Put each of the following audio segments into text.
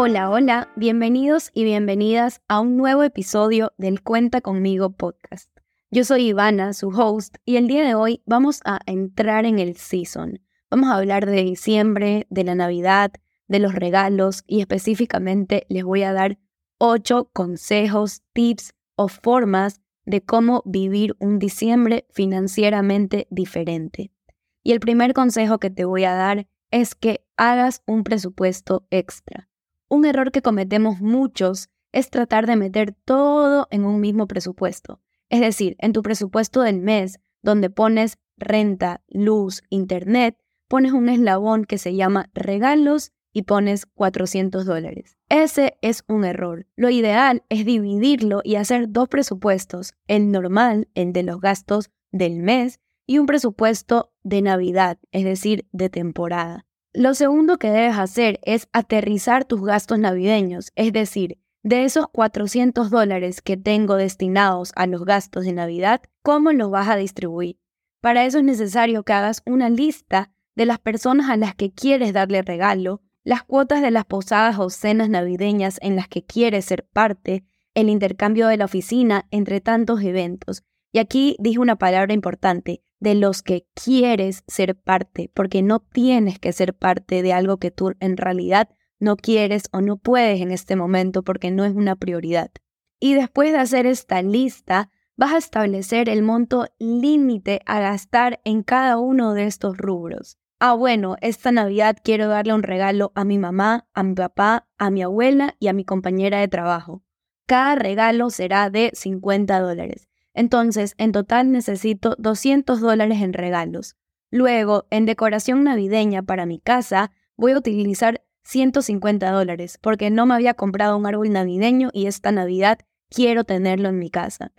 Hola, hola, bienvenidos y bienvenidas a un nuevo episodio del Cuenta conmigo podcast. Yo soy Ivana, su host, y el día de hoy vamos a entrar en el season. Vamos a hablar de diciembre, de la Navidad, de los regalos y específicamente les voy a dar ocho consejos, tips o formas de cómo vivir un diciembre financieramente diferente. Y el primer consejo que te voy a dar es que hagas un presupuesto extra. Un error que cometemos muchos es tratar de meter todo en un mismo presupuesto. Es decir, en tu presupuesto del mes, donde pones renta, luz, internet, pones un eslabón que se llama regalos y pones 400 dólares. Ese es un error. Lo ideal es dividirlo y hacer dos presupuestos, el normal, el de los gastos del mes, y un presupuesto de Navidad, es decir, de temporada. Lo segundo que debes hacer es aterrizar tus gastos navideños, es decir, de esos 400 dólares que tengo destinados a los gastos de Navidad, ¿cómo los vas a distribuir? Para eso es necesario que hagas una lista de las personas a las que quieres darle regalo, las cuotas de las posadas o cenas navideñas en las que quieres ser parte, el intercambio de la oficina, entre tantos eventos. Y aquí dije una palabra importante, de los que quieres ser parte, porque no tienes que ser parte de algo que tú en realidad no quieres o no puedes en este momento porque no es una prioridad. Y después de hacer esta lista, vas a establecer el monto límite a gastar en cada uno de estos rubros. Ah, bueno, esta Navidad quiero darle un regalo a mi mamá, a mi papá, a mi abuela y a mi compañera de trabajo. Cada regalo será de 50 dólares. Entonces, en total necesito 200 dólares en regalos. Luego, en decoración navideña para mi casa, voy a utilizar 150 dólares porque no me había comprado un árbol navideño y esta Navidad quiero tenerlo en mi casa.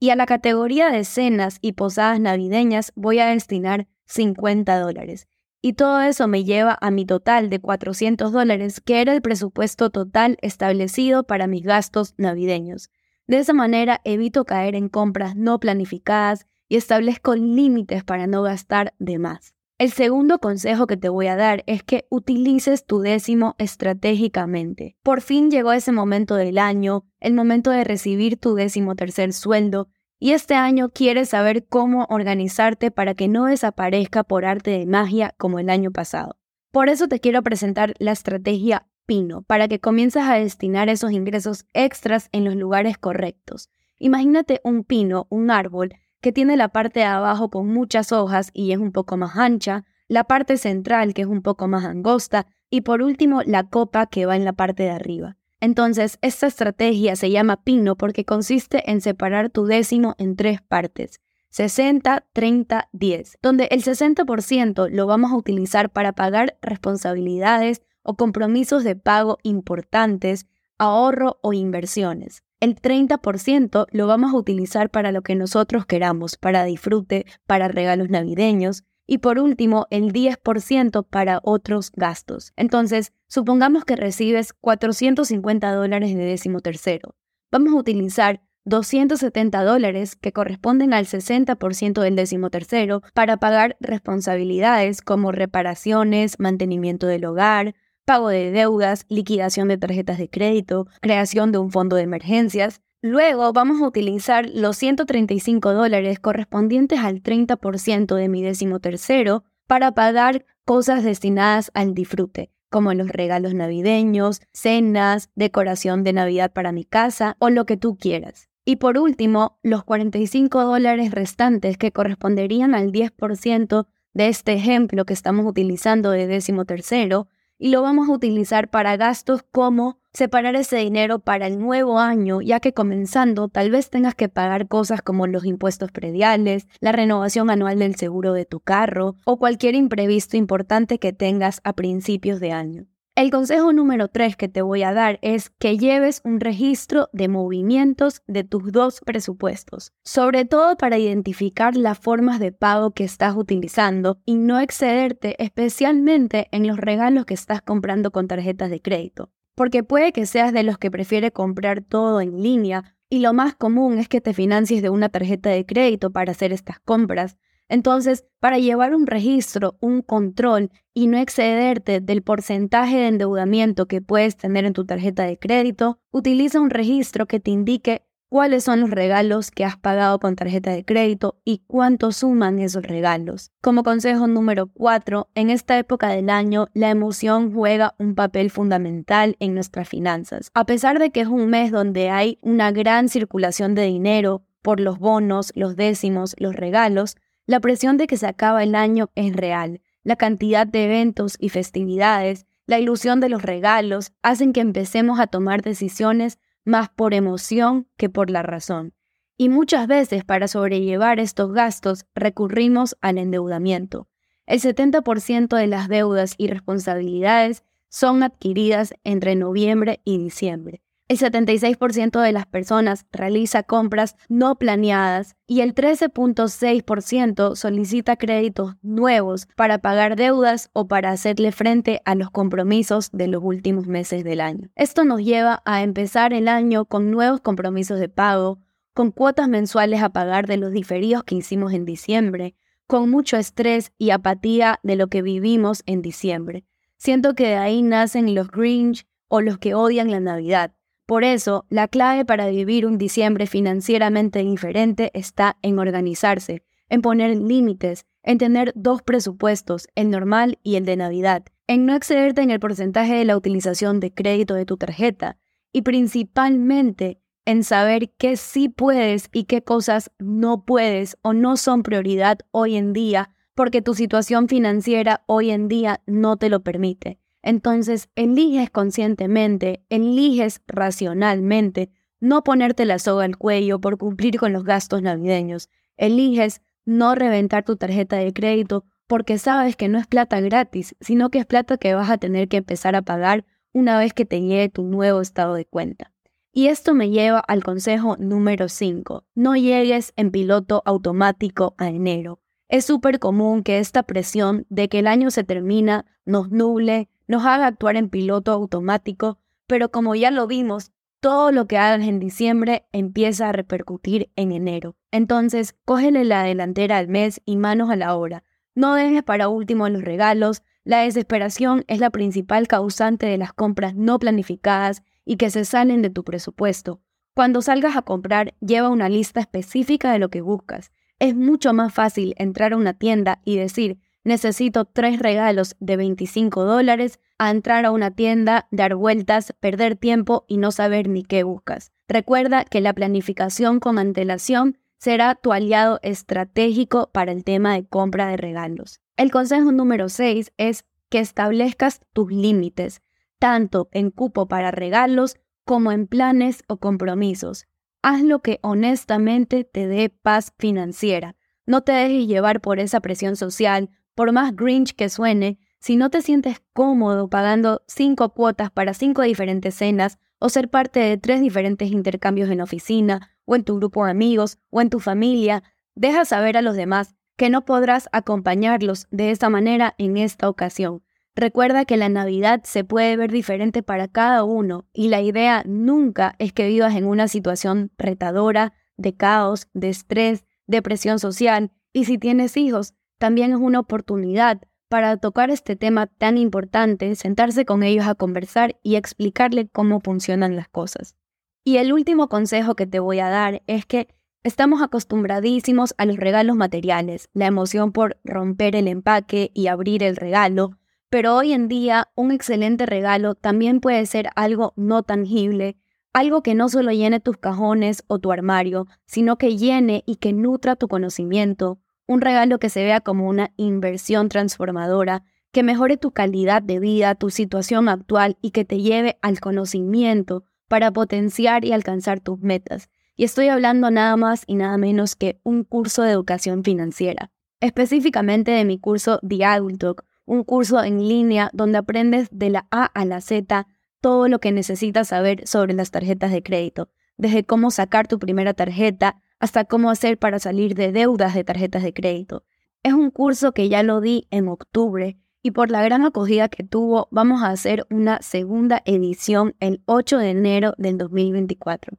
Y a la categoría de cenas y posadas navideñas voy a destinar 50 dólares. Y todo eso me lleva a mi total de 400 dólares, que era el presupuesto total establecido para mis gastos navideños. De esa manera evito caer en compras no planificadas y establezco límites para no gastar de más. El segundo consejo que te voy a dar es que utilices tu décimo estratégicamente. Por fin llegó ese momento del año, el momento de recibir tu décimo tercer sueldo, y este año quieres saber cómo organizarte para que no desaparezca por arte de magia como el año pasado. Por eso te quiero presentar la estrategia pino para que comiences a destinar esos ingresos extras en los lugares correctos. Imagínate un pino, un árbol, que tiene la parte de abajo con muchas hojas y es un poco más ancha, la parte central que es un poco más angosta y por último la copa que va en la parte de arriba. Entonces, esta estrategia se llama pino porque consiste en separar tu décimo en tres partes. 60, 30, 10, donde el 60% lo vamos a utilizar para pagar responsabilidades o compromisos de pago importantes, ahorro o inversiones. El 30% lo vamos a utilizar para lo que nosotros queramos, para disfrute, para regalos navideños. Y por último, el 10% para otros gastos. Entonces, supongamos que recibes 450 dólares de décimo tercero. Vamos a utilizar 270 dólares, que corresponden al 60% del décimo tercero, para pagar responsabilidades como reparaciones, mantenimiento del hogar, pago de deudas, liquidación de tarjetas de crédito, creación de un fondo de emergencias. Luego vamos a utilizar los 135 dólares correspondientes al 30% de mi décimo tercero para pagar cosas destinadas al disfrute, como los regalos navideños, cenas, decoración de Navidad para mi casa o lo que tú quieras. Y por último, los 45 dólares restantes que corresponderían al 10% de este ejemplo que estamos utilizando de décimo tercero y lo vamos a utilizar para gastos como separar ese dinero para el nuevo año, ya que comenzando tal vez tengas que pagar cosas como los impuestos prediales, la renovación anual del seguro de tu carro o cualquier imprevisto importante que tengas a principios de año. El consejo número 3 que te voy a dar es que lleves un registro de movimientos de tus dos presupuestos, sobre todo para identificar las formas de pago que estás utilizando y no excederte especialmente en los regalos que estás comprando con tarjetas de crédito. Porque puede que seas de los que prefiere comprar todo en línea y lo más común es que te financies de una tarjeta de crédito para hacer estas compras. Entonces, para llevar un registro, un control y no excederte del porcentaje de endeudamiento que puedes tener en tu tarjeta de crédito, utiliza un registro que te indique cuáles son los regalos que has pagado con tarjeta de crédito y cuánto suman esos regalos. Como consejo número 4, en esta época del año la emoción juega un papel fundamental en nuestras finanzas. A pesar de que es un mes donde hay una gran circulación de dinero por los bonos, los décimos, los regalos, la presión de que se acaba el año es real. La cantidad de eventos y festividades, la ilusión de los regalos, hacen que empecemos a tomar decisiones más por emoción que por la razón. Y muchas veces para sobrellevar estos gastos recurrimos al endeudamiento. El 70% de las deudas y responsabilidades son adquiridas entre noviembre y diciembre. El 76% de las personas realiza compras no planeadas y el 13.6% solicita créditos nuevos para pagar deudas o para hacerle frente a los compromisos de los últimos meses del año. Esto nos lleva a empezar el año con nuevos compromisos de pago, con cuotas mensuales a pagar de los diferidos que hicimos en diciembre, con mucho estrés y apatía de lo que vivimos en diciembre. Siento que de ahí nacen los Grinch o los que odian la Navidad por eso, la clave para vivir un diciembre financieramente diferente está en organizarse, en poner límites, en tener dos presupuestos, el normal y el de Navidad, en no excederte en el porcentaje de la utilización de crédito de tu tarjeta y principalmente en saber qué sí puedes y qué cosas no puedes o no son prioridad hoy en día porque tu situación financiera hoy en día no te lo permite. Entonces, eliges conscientemente, eliges racionalmente no ponerte la soga al cuello por cumplir con los gastos navideños. Eliges no reventar tu tarjeta de crédito porque sabes que no es plata gratis, sino que es plata que vas a tener que empezar a pagar una vez que te llegue tu nuevo estado de cuenta. Y esto me lleva al consejo número 5. No llegues en piloto automático a enero. Es súper común que esta presión de que el año se termina nos nuble, nos haga actuar en piloto automático, pero como ya lo vimos, todo lo que hagas en diciembre empieza a repercutir en enero. Entonces, cógele la delantera al mes y manos a la obra. No dejes para último los regalos. La desesperación es la principal causante de las compras no planificadas y que se salen de tu presupuesto. Cuando salgas a comprar, lleva una lista específica de lo que buscas. Es mucho más fácil entrar a una tienda y decir, necesito tres regalos de 25 dólares a entrar a una tienda, dar vueltas, perder tiempo y no saber ni qué buscas. Recuerda que la planificación con antelación será tu aliado estratégico para el tema de compra de regalos. El consejo número 6 es que establezcas tus límites, tanto en cupo para regalos como en planes o compromisos. Haz lo que honestamente te dé paz financiera. No te dejes llevar por esa presión social por más Grinch que suene, si no te sientes cómodo pagando cinco cuotas para cinco diferentes cenas o ser parte de tres diferentes intercambios en oficina, o en tu grupo de amigos, o en tu familia, deja saber a los demás que no podrás acompañarlos de esa manera en esta ocasión. Recuerda que la Navidad se puede ver diferente para cada uno y la idea nunca es que vivas en una situación retadora, de caos, de estrés, de presión social y si tienes hijos, también es una oportunidad para tocar este tema tan importante, sentarse con ellos a conversar y explicarle cómo funcionan las cosas. Y el último consejo que te voy a dar es que estamos acostumbradísimos a los regalos materiales, la emoción por romper el empaque y abrir el regalo, pero hoy en día un excelente regalo también puede ser algo no tangible, algo que no solo llene tus cajones o tu armario, sino que llene y que nutra tu conocimiento, un regalo que se vea como una inversión transformadora, que mejore tu calidad de vida, tu situación actual y que te lleve al conocimiento para potenciar y alcanzar tus metas. Y estoy hablando nada más y nada menos que un curso de educación financiera, específicamente de mi curso The Adult Talk, un curso en línea donde aprendes de la A a la Z todo lo que necesitas saber sobre las tarjetas de crédito, desde cómo sacar tu primera tarjeta hasta cómo hacer para salir de deudas de tarjetas de crédito. Es un curso que ya lo di en octubre y por la gran acogida que tuvo vamos a hacer una segunda edición el 8 de enero del 2024.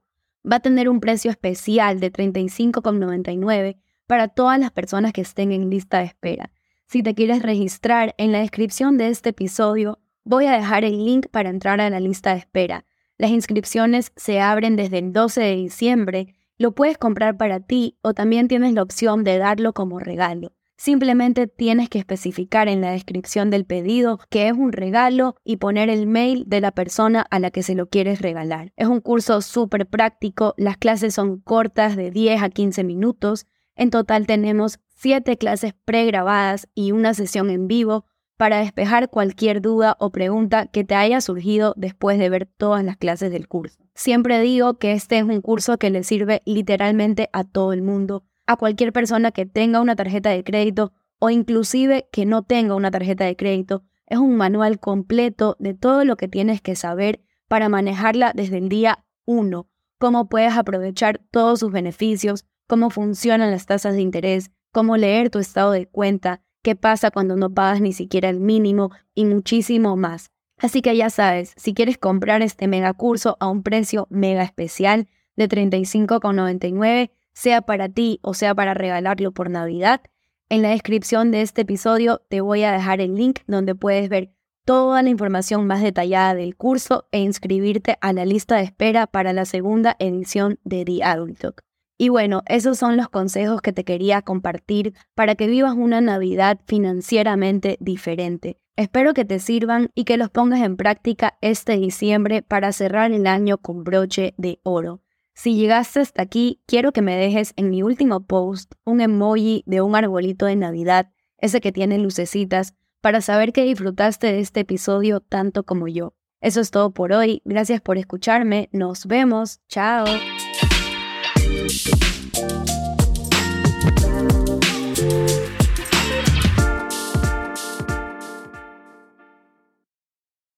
Va a tener un precio especial de $35,99, para todas las personas que estén en lista de espera. Si te quieres registrar, en la descripción de este episodio voy a dejar el link para entrar a la lista de espera. Las inscripciones se abren desde el 12 de diciembre, lo puedes comprar para ti o también tienes la opción de darlo como regalo. Simplemente tienes que especificar en la descripción del pedido que es un regalo y poner el mail de la persona a la que se lo quieres regalar. Es un curso súper práctico, las clases son cortas de 10 a 15 minutos. En total tenemos 7 clases pregrabadas y una sesión en vivo para despejar cualquier duda o pregunta que te haya surgido después de ver todas las clases del curso. Siempre digo que este es un curso que le sirve literalmente a todo el mundo a cualquier persona que tenga una tarjeta de crédito o inclusive que no tenga una tarjeta de crédito. Es un manual completo de todo lo que tienes que saber para manejarla desde el día 1, cómo puedes aprovechar todos sus beneficios, cómo funcionan las tasas de interés, cómo leer tu estado de cuenta, qué pasa cuando no pagas ni siquiera el mínimo y muchísimo más. Así que ya sabes, si quieres comprar este mega curso a un precio mega especial de $35,99, sea para ti o sea para regalarlo por Navidad. En la descripción de este episodio te voy a dejar el link donde puedes ver toda la información más detallada del curso e inscribirte a la lista de espera para la segunda edición de The Adult Talk. Y bueno, esos son los consejos que te quería compartir para que vivas una Navidad financieramente diferente. Espero que te sirvan y que los pongas en práctica este diciembre para cerrar el año con broche de oro. Si llegaste hasta aquí, quiero que me dejes en mi último post un emoji de un arbolito de Navidad, ese que tiene lucecitas, para saber que disfrutaste de este episodio tanto como yo. Eso es todo por hoy, gracias por escucharme, nos vemos, chao.